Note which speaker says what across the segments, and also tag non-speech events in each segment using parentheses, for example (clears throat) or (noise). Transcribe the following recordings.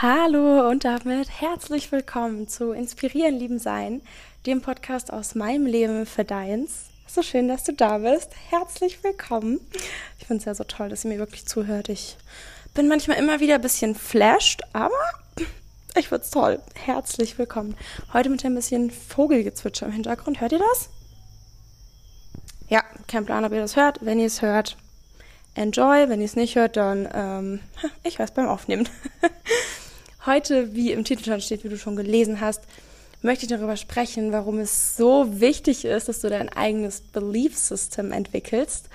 Speaker 1: Hallo und damit herzlich willkommen zu Inspirieren, Lieben Sein, dem Podcast aus meinem Leben für deins. So schön, dass du da bist. Herzlich willkommen. Ich finde es ja so toll, dass ihr mir wirklich zuhört. Ich bin manchmal immer wieder ein bisschen flashed, aber ich finde es toll. Herzlich willkommen. Heute mit ein bisschen Vogelgezwitscher im Hintergrund. Hört ihr das? Ja, kein Plan, ob ihr das hört. Wenn ihr es hört, enjoy. Wenn ihr es nicht hört, dann, ähm, ich weiß beim Aufnehmen. (laughs) Heute, wie im Titel schon steht, wie du schon gelesen hast, möchte ich darüber sprechen, warum es so wichtig ist, dass du dein eigenes Belief System entwickelst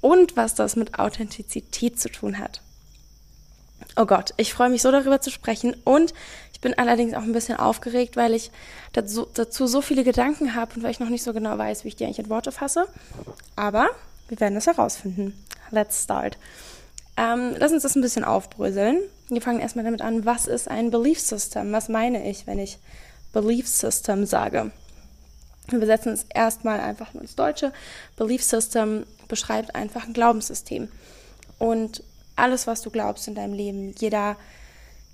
Speaker 1: und was das mit Authentizität zu tun hat. Oh Gott, ich freue mich so darüber zu sprechen und ich bin allerdings auch ein bisschen aufgeregt, weil ich dazu, dazu so viele Gedanken habe und weil ich noch nicht so genau weiß, wie ich die eigentlich in Worte fasse. Aber wir werden es herausfinden. Let's start. Ähm, lass uns das ein bisschen aufbröseln. Wir fangen erstmal damit an, was ist ein Belief System? Was meine ich, wenn ich Belief System sage? Wir übersetzen es erstmal einfach ins Deutsche. Belief System beschreibt einfach ein Glaubenssystem. Und alles, was du glaubst in deinem Leben, jeder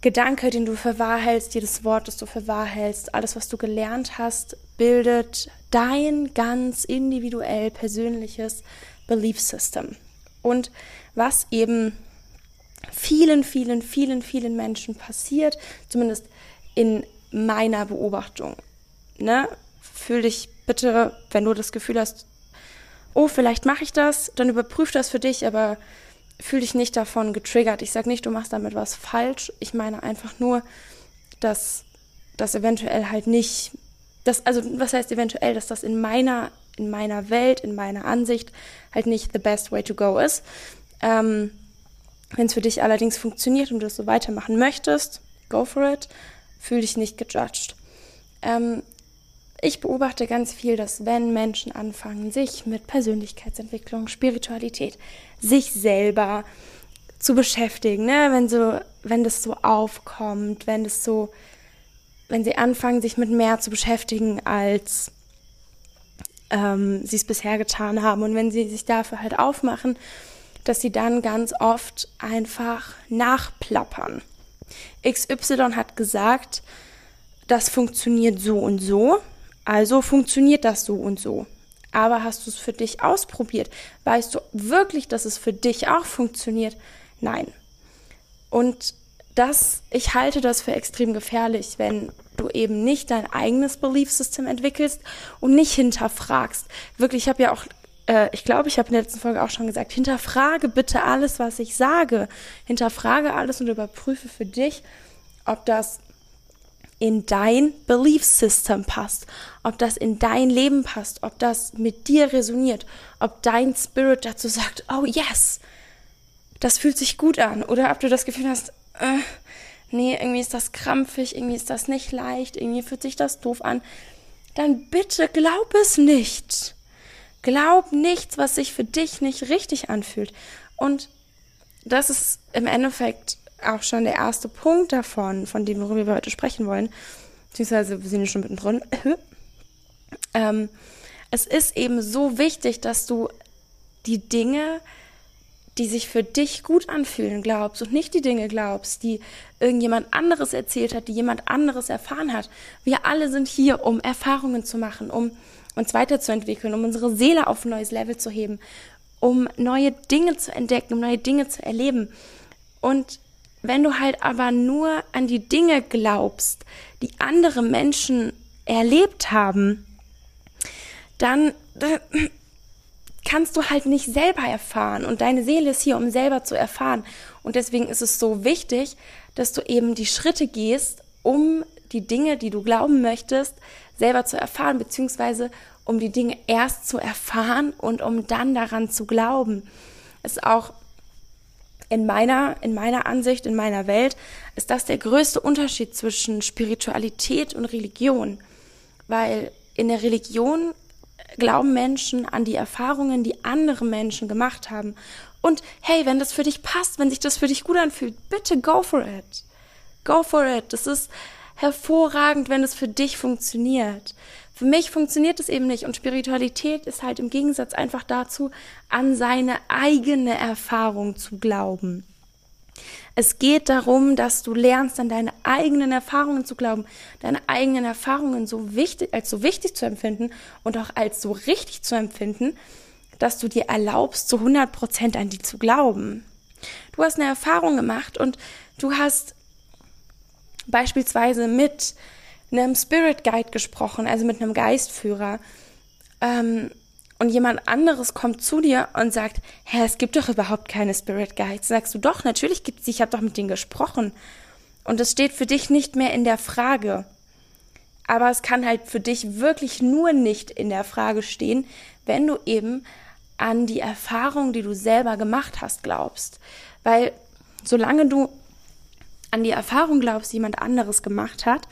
Speaker 1: Gedanke, den du für wahr hältst, jedes Wort, das du für wahr hältst, alles, was du gelernt hast, bildet dein ganz individuell persönliches Belief System. Und was eben vielen, vielen, vielen, vielen Menschen passiert, zumindest in meiner Beobachtung. Ne? Fühl dich bitte, wenn du das Gefühl hast, oh, vielleicht mache ich das, dann überprüf das für dich, aber fühl dich nicht davon getriggert. Ich sage nicht, du machst damit was falsch. Ich meine einfach nur, dass das eventuell halt nicht, das, also was heißt eventuell, dass das in meiner, in meiner Welt, in meiner Ansicht halt nicht the best way to go ist. Ähm, Wenn es für dich allerdings funktioniert und du das so weitermachen möchtest, go for it. Fühl dich nicht gejudged. Ähm, ich beobachte ganz viel, dass wenn Menschen anfangen, sich mit Persönlichkeitsentwicklung, Spiritualität, sich selber zu beschäftigen, ne? wenn so, wenn das so aufkommt, wenn das so, wenn sie anfangen, sich mit mehr zu beschäftigen, als ähm, sie es bisher getan haben und wenn sie sich dafür halt aufmachen, dass sie dann ganz oft einfach nachplappern. XY hat gesagt, das funktioniert so und so, also funktioniert das so und so. Aber hast du es für dich ausprobiert? Weißt du wirklich, dass es für dich auch funktioniert? Nein. Und das, ich halte das für extrem gefährlich, wenn du eben nicht dein eigenes Belief System entwickelst und nicht hinterfragst. Wirklich, ich habe ja auch äh, ich glaube, ich habe in der letzten Folge auch schon gesagt, hinterfrage bitte alles, was ich sage. Hinterfrage alles und überprüfe für dich, ob das in dein Belief System passt, ob das in dein Leben passt, ob das mit dir resoniert, ob dein Spirit dazu sagt, oh yes, das fühlt sich gut an, oder ob du das Gefühl hast, äh, nee, irgendwie ist das krampfig, irgendwie ist das nicht leicht, irgendwie fühlt sich das doof an, dann bitte glaub es nicht. Glaub nichts, was sich für dich nicht richtig anfühlt. Und das ist im Endeffekt auch schon der erste Punkt davon, von dem, worüber wir heute sprechen wollen. Beziehungsweise wir sind ja schon mittendrin. (clears throat) ähm, es ist eben so wichtig, dass du die Dinge, die sich für dich gut anfühlen, glaubst und nicht die Dinge glaubst, die irgendjemand anderes erzählt hat, die jemand anderes erfahren hat. Wir alle sind hier, um Erfahrungen zu machen, um uns weiterzuentwickeln, um unsere Seele auf ein neues Level zu heben, um neue Dinge zu entdecken, um neue Dinge zu erleben. Und wenn du halt aber nur an die Dinge glaubst, die andere Menschen erlebt haben, dann kannst du halt nicht selber erfahren. Und deine Seele ist hier, um selber zu erfahren. Und deswegen ist es so wichtig, dass du eben die Schritte gehst, um die Dinge, die du glauben möchtest, selber zu erfahren, beziehungsweise um die Dinge erst zu erfahren und um dann daran zu glauben. Ist auch in meiner, in meiner Ansicht, in meiner Welt, ist das der größte Unterschied zwischen Spiritualität und Religion. Weil in der Religion glauben Menschen an die Erfahrungen, die andere Menschen gemacht haben. Und hey, wenn das für dich passt, wenn sich das für dich gut anfühlt, bitte go for it. Go for it. Das ist hervorragend, wenn es für dich funktioniert. Für mich funktioniert es eben nicht und Spiritualität ist halt im Gegensatz einfach dazu, an seine eigene Erfahrung zu glauben. Es geht darum, dass du lernst, an deine eigenen Erfahrungen zu glauben, deine eigenen Erfahrungen so wichtig, als so wichtig zu empfinden und auch als so richtig zu empfinden, dass du dir erlaubst, zu 100 Prozent an die zu glauben. Du hast eine Erfahrung gemacht und du hast beispielsweise mit einem Spirit Guide gesprochen, also mit einem Geistführer. Ähm, und jemand anderes kommt zu dir und sagt, hä, es gibt doch überhaupt keine Spirit Guides. Sagst du doch, natürlich gibt es sie, ich habe doch mit denen gesprochen. Und es steht für dich nicht mehr in der Frage. Aber es kann halt für dich wirklich nur nicht in der Frage stehen, wenn du eben an die Erfahrung, die du selber gemacht hast, glaubst. Weil solange du an die Erfahrung glaubst, die jemand anderes gemacht hat,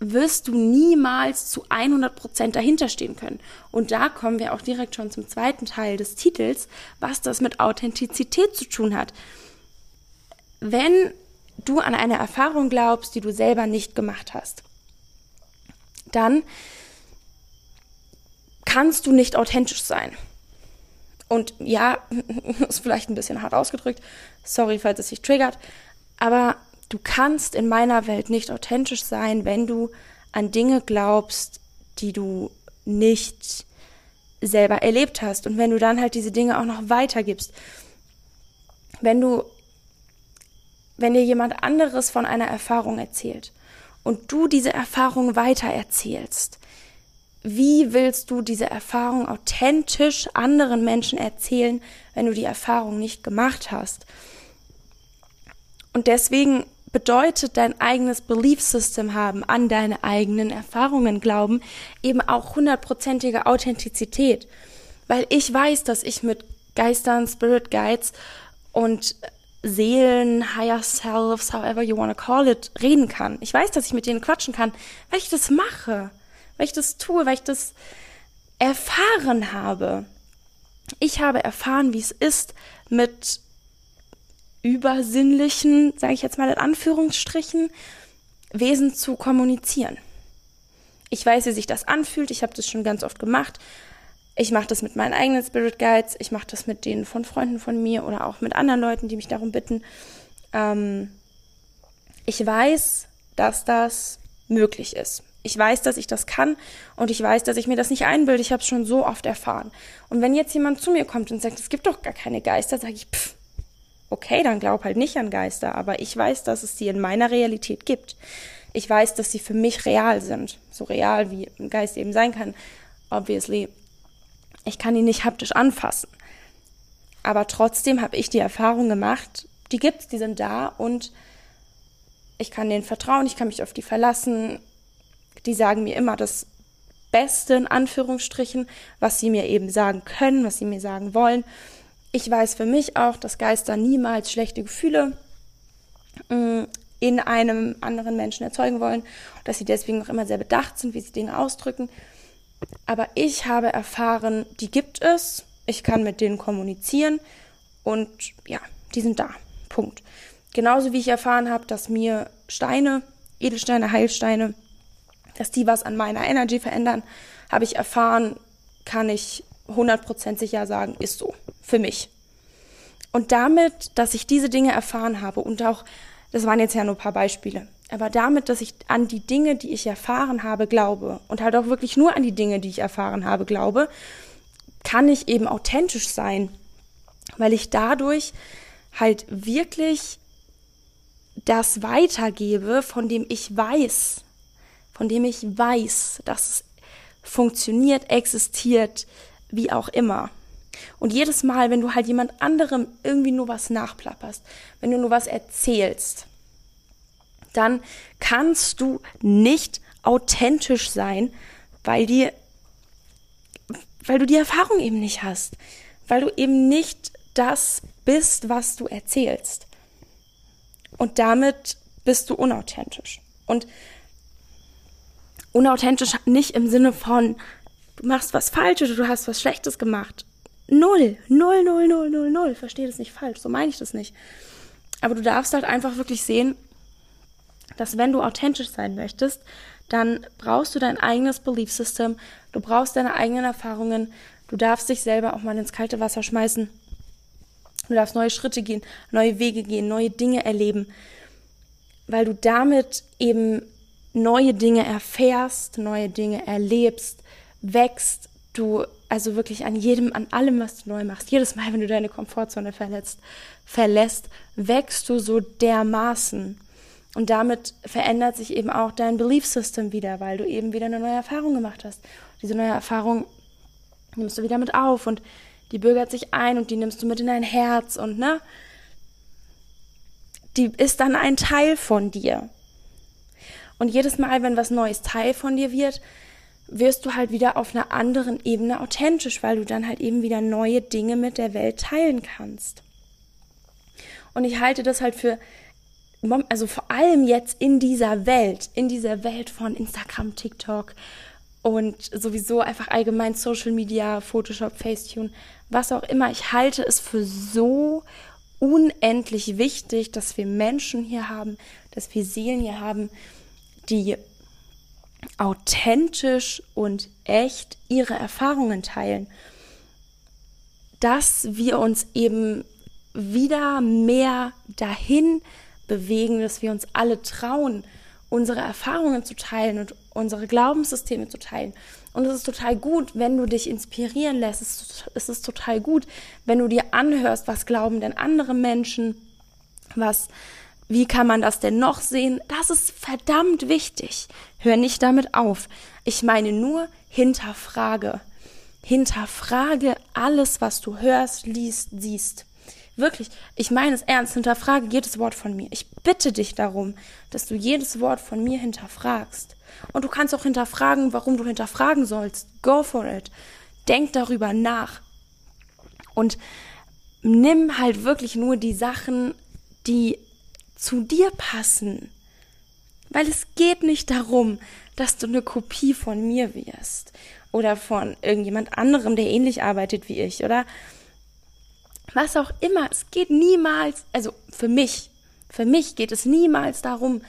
Speaker 1: wirst du niemals zu 100 Prozent dahinter stehen können. Und da kommen wir auch direkt schon zum zweiten Teil des Titels, was das mit Authentizität zu tun hat. Wenn du an eine Erfahrung glaubst, die du selber nicht gemacht hast, dann kannst du nicht authentisch sein. Und ja, (laughs) ist vielleicht ein bisschen hart ausgedrückt, sorry, falls es sich triggert, aber du kannst in meiner Welt nicht authentisch sein, wenn du an Dinge glaubst, die du nicht selber erlebt hast und wenn du dann halt diese Dinge auch noch weitergibst. Wenn du, wenn dir jemand anderes von einer Erfahrung erzählt und du diese Erfahrung weiter erzählst, wie willst du diese Erfahrung authentisch anderen Menschen erzählen, wenn du die Erfahrung nicht gemacht hast? Und deswegen bedeutet dein eigenes Belief System haben, an deine eigenen Erfahrungen glauben, eben auch hundertprozentige Authentizität. Weil ich weiß, dass ich mit Geistern, Spirit Guides und Seelen, Higher Selves, however you want to call it, reden kann. Ich weiß, dass ich mit denen quatschen kann, weil ich das mache, weil ich das tue, weil ich das erfahren habe. Ich habe erfahren, wie es ist, mit übersinnlichen, sage ich jetzt mal in Anführungsstrichen, Wesen zu kommunizieren. Ich weiß, wie sich das anfühlt. Ich habe das schon ganz oft gemacht. Ich mache das mit meinen eigenen Spirit Guides. Ich mache das mit denen von Freunden von mir oder auch mit anderen Leuten, die mich darum bitten. Ähm, ich weiß, dass das möglich ist. Ich weiß, dass ich das kann und ich weiß, dass ich mir das nicht einbilde. Ich habe es schon so oft erfahren. Und wenn jetzt jemand zu mir kommt und sagt, es gibt doch gar keine Geister, sage ich, pff, okay, dann glaub halt nicht an Geister, aber ich weiß, dass es sie in meiner Realität gibt. Ich weiß, dass sie für mich real sind. So real wie ein Geist eben sein kann. Obviously. Ich kann ihn nicht haptisch anfassen. Aber trotzdem habe ich die Erfahrung gemacht, die gibt's, die sind da und ich kann denen vertrauen, ich kann mich auf die verlassen. Die sagen mir immer das Beste in Anführungsstrichen, was sie mir eben sagen können, was sie mir sagen wollen ich weiß für mich auch, dass Geister niemals schlechte Gefühle mm, in einem anderen Menschen erzeugen wollen, dass sie deswegen auch immer sehr bedacht sind, wie sie Dinge ausdrücken. Aber ich habe erfahren, die gibt es, ich kann mit denen kommunizieren und ja, die sind da. Punkt. Genauso wie ich erfahren habe, dass mir Steine, Edelsteine, Heilsteine, dass die was an meiner Energy verändern, habe ich erfahren, kann ich 100% sicher sagen, ist so. Für mich. Und damit, dass ich diese Dinge erfahren habe und auch, das waren jetzt ja nur ein paar Beispiele, aber damit, dass ich an die Dinge, die ich erfahren habe, glaube und halt auch wirklich nur an die Dinge, die ich erfahren habe, glaube, kann ich eben authentisch sein, weil ich dadurch halt wirklich das weitergebe, von dem ich weiß, von dem ich weiß, dass es funktioniert, existiert, wie auch immer. Und jedes Mal, wenn du halt jemand anderem irgendwie nur was nachplapperst, wenn du nur was erzählst, dann kannst du nicht authentisch sein, weil dir, weil du die Erfahrung eben nicht hast, weil du eben nicht das bist, was du erzählst. Und damit bist du unauthentisch. Und unauthentisch nicht im Sinne von, du machst was Falsches, du hast was Schlechtes gemacht. Null, null, null, null, null, null. Verstehe das nicht falsch, so meine ich das nicht. Aber du darfst halt einfach wirklich sehen, dass wenn du authentisch sein möchtest, dann brauchst du dein eigenes Belief System, du brauchst deine eigenen Erfahrungen, du darfst dich selber auch mal ins kalte Wasser schmeißen. Du darfst neue Schritte gehen, neue Wege gehen, neue Dinge erleben, weil du damit eben neue Dinge erfährst, neue Dinge erlebst, wächst, du also wirklich an jedem, an allem, was du neu machst, jedes Mal, wenn du deine Komfortzone verletzt, verlässt, wächst du so dermaßen. Und damit verändert sich eben auch dein Belief System wieder, weil du eben wieder eine neue Erfahrung gemacht hast. Diese neue Erfahrung nimmst du wieder mit auf und die bürgert sich ein und die nimmst du mit in dein Herz und ne, die ist dann ein Teil von dir. Und jedes Mal, wenn was Neues Teil von dir wird, wirst du halt wieder auf einer anderen Ebene authentisch, weil du dann halt eben wieder neue Dinge mit der Welt teilen kannst. Und ich halte das halt für, also vor allem jetzt in dieser Welt, in dieser Welt von Instagram, TikTok und sowieso einfach allgemein Social Media, Photoshop, Facetune, was auch immer, ich halte es für so unendlich wichtig, dass wir Menschen hier haben, dass wir Seelen hier haben, die authentisch und echt ihre Erfahrungen teilen, dass wir uns eben wieder mehr dahin bewegen, dass wir uns alle trauen, unsere Erfahrungen zu teilen und unsere Glaubenssysteme zu teilen. Und es ist total gut, wenn du dich inspirieren lässt. Es ist total gut, wenn du dir anhörst, was glauben denn andere Menschen, was wie kann man das denn noch sehen? Das ist verdammt wichtig. Hör nicht damit auf. Ich meine nur hinterfrage. Hinterfrage alles, was du hörst, liest, siehst. Wirklich, ich meine es ernst, hinterfrage jedes Wort von mir. Ich bitte dich darum, dass du jedes Wort von mir hinterfragst. Und du kannst auch hinterfragen, warum du hinterfragen sollst. Go for it. Denk darüber nach. Und nimm halt wirklich nur die Sachen, die zu dir passen. Weil es geht nicht darum, dass du eine Kopie von mir wirst oder von irgendjemand anderem, der ähnlich arbeitet wie ich oder was auch immer. Es geht niemals, also für mich, für mich geht es niemals darum,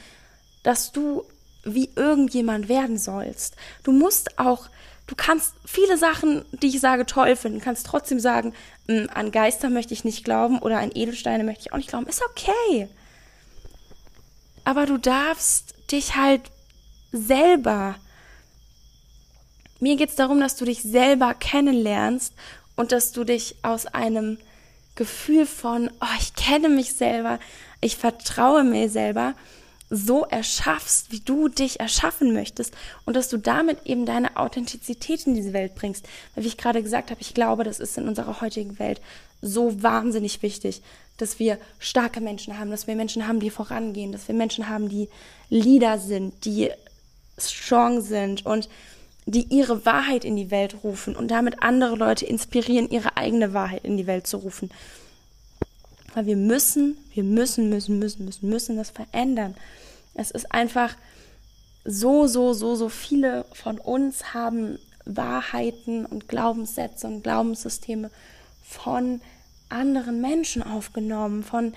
Speaker 1: dass du wie irgendjemand werden sollst. Du musst auch, du kannst viele Sachen, die ich sage, toll finden, kannst trotzdem sagen, hm, an Geister möchte ich nicht glauben oder an Edelsteine möchte ich auch nicht glauben. Ist okay aber du darfst dich halt selber. Mir geht es darum, dass du dich selber kennenlernst und dass du dich aus einem Gefühl von, oh, ich kenne mich selber, ich vertraue mir selber, so erschaffst, wie du dich erschaffen möchtest und dass du damit eben deine Authentizität in diese Welt bringst. Weil wie ich gerade gesagt habe, ich glaube, das ist in unserer heutigen Welt so wahnsinnig wichtig, dass wir starke Menschen haben, dass wir Menschen haben, die vorangehen, dass wir Menschen haben, die Leader sind, die strong sind und die ihre Wahrheit in die Welt rufen und damit andere Leute inspirieren, ihre eigene Wahrheit in die Welt zu rufen. Weil wir müssen, wir müssen, müssen, müssen, müssen, müssen das verändern. Es ist einfach so, so, so, so viele von uns haben Wahrheiten und Glaubenssätze und Glaubenssysteme von anderen Menschen aufgenommen, von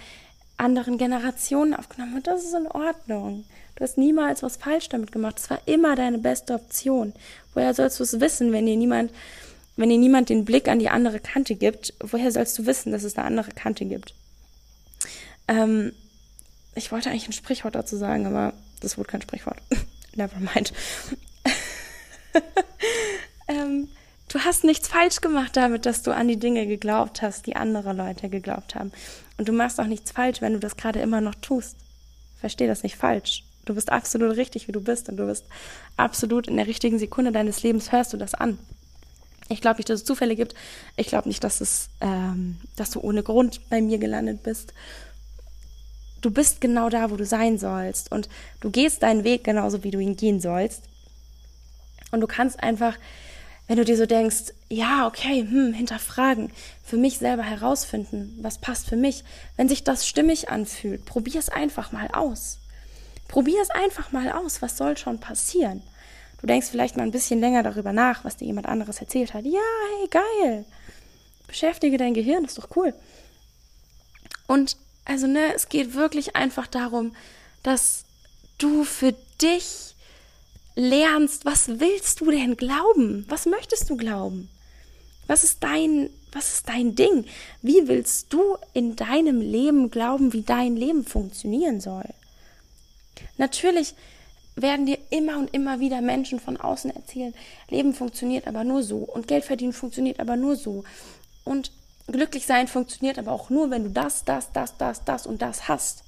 Speaker 1: anderen Generationen aufgenommen. Und das ist in Ordnung. Du hast niemals was falsch damit gemacht. Es war immer deine beste Option. Woher sollst du es wissen, wenn dir niemand, wenn dir niemand den Blick an die andere Kante gibt? Woher sollst du wissen, dass es eine andere Kante gibt? Ähm, ich wollte eigentlich ein Sprichwort dazu sagen, aber das wurde kein Sprichwort. (laughs) Never mind. (laughs) ähm, du hast nichts falsch gemacht damit, dass du an die Dinge geglaubt hast, die andere Leute geglaubt haben. Und du machst auch nichts falsch, wenn du das gerade immer noch tust. Versteh das nicht falsch. Du bist absolut richtig, wie du bist. Und du bist absolut in der richtigen Sekunde deines Lebens hörst du das an. Ich glaube nicht, dass es Zufälle gibt. Ich glaube nicht, dass es, ähm, dass du ohne Grund bei mir gelandet bist du bist genau da, wo du sein sollst und du gehst deinen Weg genauso, wie du ihn gehen sollst. Und du kannst einfach, wenn du dir so denkst, ja, okay, hm, hinterfragen, für mich selber herausfinden, was passt für mich. Wenn sich das stimmig anfühlt, probier es einfach mal aus. Probier es einfach mal aus, was soll schon passieren? Du denkst vielleicht mal ein bisschen länger darüber nach, was dir jemand anderes erzählt hat. Ja, hey, geil. Beschäftige dein Gehirn, ist doch cool. Und also, ne, es geht wirklich einfach darum, dass du für dich lernst, was willst du denn glauben? Was möchtest du glauben? Was ist dein, Was ist dein Ding? Wie willst du in deinem Leben glauben, wie dein Leben funktionieren soll? Natürlich werden dir immer und immer wieder Menschen von außen erzählen, Leben funktioniert aber nur so und Geld verdienen funktioniert aber nur so und glücklich sein funktioniert aber auch nur, wenn du das, das, das, das, das und das hast.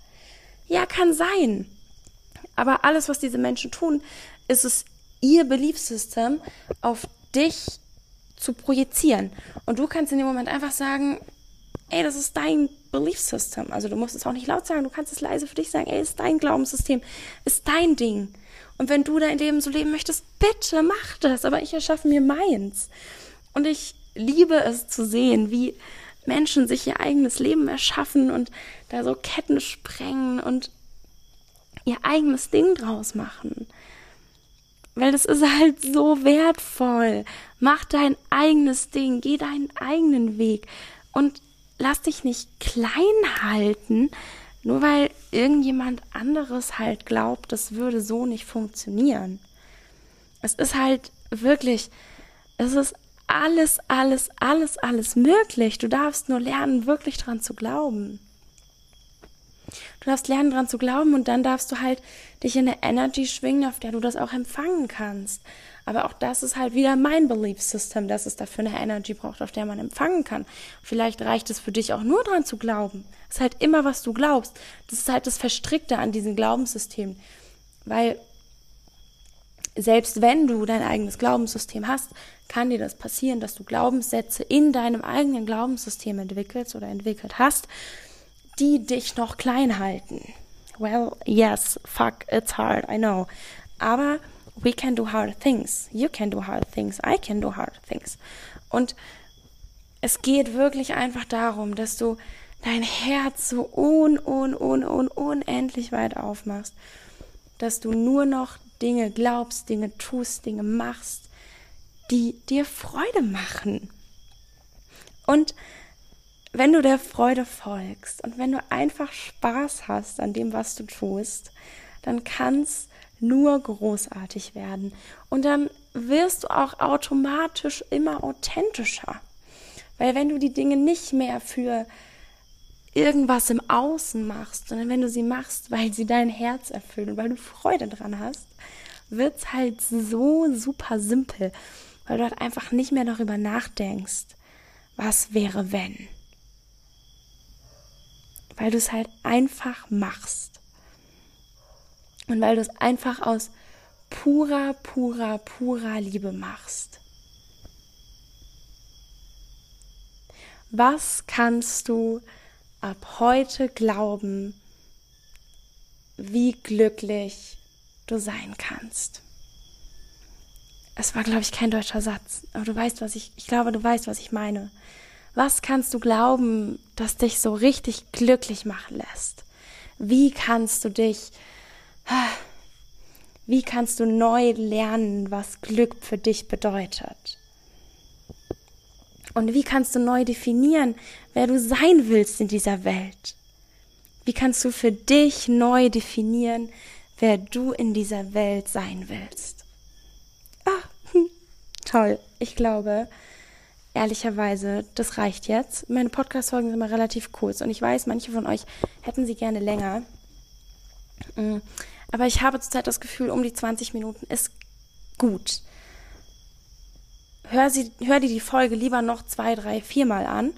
Speaker 1: Ja, kann sein. Aber alles, was diese Menschen tun, ist es ihr Belief System auf dich zu projizieren. Und du kannst in dem Moment einfach sagen, ey, das ist dein Belief System. Also du musst es auch nicht laut sagen, du kannst es leise für dich sagen, ey, ist dein Glaubenssystem, ist dein Ding. Und wenn du dein Leben so leben möchtest, bitte mach das, aber ich erschaffe mir meins. Und ich liebe es zu sehen, wie Menschen sich ihr eigenes Leben erschaffen und da so Ketten sprengen und ihr eigenes Ding draus machen. Weil das ist halt so wertvoll. Mach dein eigenes Ding, geh deinen eigenen Weg und lass dich nicht klein halten, nur weil irgendjemand anderes halt glaubt, das würde so nicht funktionieren. Es ist halt wirklich, es ist alles, alles, alles, alles möglich. Du darfst nur lernen, wirklich dran zu glauben. Du darfst lernen, dran zu glauben und dann darfst du halt dich in eine Energy schwingen, auf der du das auch empfangen kannst. Aber auch das ist halt wieder mein Belief System, dass es dafür eine Energy braucht, auf der man empfangen kann. Vielleicht reicht es für dich auch nur dran zu glauben. Es ist halt immer, was du glaubst. Das ist halt das Verstrickte an diesem Glaubenssystem. Weil selbst wenn du dein eigenes Glaubenssystem hast, kann dir das passieren, dass du Glaubenssätze in deinem eigenen Glaubenssystem entwickelst oder entwickelt hast, die dich noch klein halten. Well, yes, fuck, it's hard, I know. Aber we can do hard things. You can do hard things. I can do hard things. Und es geht wirklich einfach darum, dass du dein Herz so un, un, un, un, unendlich weit aufmachst, dass du nur noch Dinge glaubst, Dinge tust, Dinge machst, die dir Freude machen. Und wenn du der Freude folgst und wenn du einfach Spaß hast an dem, was du tust, dann kann es nur großartig werden. Und dann wirst du auch automatisch immer authentischer. Weil wenn du die Dinge nicht mehr für irgendwas im Außen machst, sondern wenn du sie machst, weil sie dein Herz erfüllen und weil du Freude dran hast, wird es halt so super simpel weil du halt einfach nicht mehr darüber nachdenkst, was wäre wenn. Weil du es halt einfach machst. Und weil du es einfach aus purer, purer, purer Liebe machst. Was kannst du ab heute glauben, wie glücklich du sein kannst? es war, glaube ich, kein deutscher Satz, aber du weißt, was ich, ich glaube, du weißt, was ich meine. Was kannst du glauben, das dich so richtig glücklich machen lässt? Wie kannst du dich, wie kannst du neu lernen, was Glück für dich bedeutet? Und wie kannst du neu definieren, wer du sein willst in dieser Welt? Wie kannst du für dich neu definieren, wer du in dieser Welt sein willst? Toll. Ich glaube, ehrlicherweise, das reicht jetzt. Meine Podcast-Folgen sind immer relativ kurz und ich weiß, manche von euch hätten sie gerne länger. Mm, aber ich habe zurzeit das Gefühl, um die 20 Minuten ist gut. Hör, sie, hör dir die Folge lieber noch zwei, drei, viermal an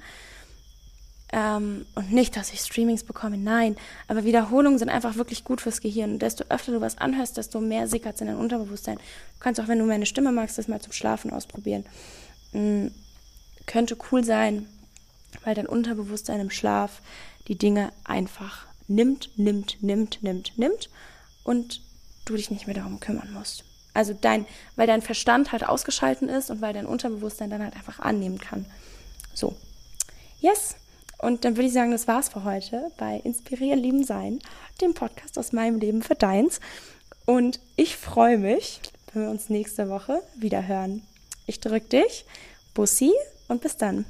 Speaker 1: ähm, und nicht, dass ich Streamings bekomme, nein. Aber Wiederholungen sind einfach wirklich gut fürs Gehirn. Und desto öfter du was anhörst, desto mehr sickert es in dein Unterbewusstsein. Du kannst auch, wenn du meine Stimme magst, das mal zum Schlafen ausprobieren. Mhm. Könnte cool sein, weil dein Unterbewusstsein im Schlaf die Dinge einfach nimmt, nimmt, nimmt, nimmt, nimmt und du dich nicht mehr darum kümmern musst. Also dein, weil dein Verstand halt ausgeschalten ist und weil dein Unterbewusstsein dann halt einfach annehmen kann. So. Yes, und dann würde ich sagen, das war's für heute bei Inspirieren, Lieben, Sein, dem Podcast aus meinem Leben für deins. Und ich freue mich, wenn wir uns nächste Woche wieder hören. Ich drücke dich, Bussi und bis dann.